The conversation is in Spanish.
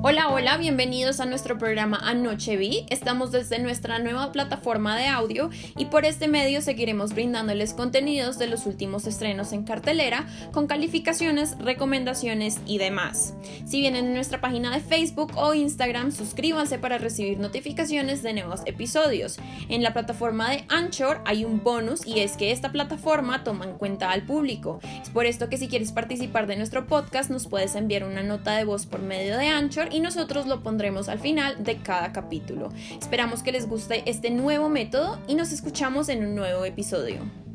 Hola, hola, bienvenidos a nuestro programa Anoche Vi. Estamos desde nuestra nueva plataforma de audio y por este medio seguiremos brindándoles contenidos de los últimos estrenos en cartelera con calificaciones, recomendaciones y demás. Si vienen en nuestra página de Facebook o Instagram, suscríbanse para recibir notificaciones de nuevos episodios. En la plataforma de Anchor hay un bonus y es que esta plataforma toma en cuenta al público. Por esto que si quieres participar de nuestro podcast nos puedes enviar una nota de voz por medio de Anchor y nosotros lo pondremos al final de cada capítulo. Esperamos que les guste este nuevo método y nos escuchamos en un nuevo episodio.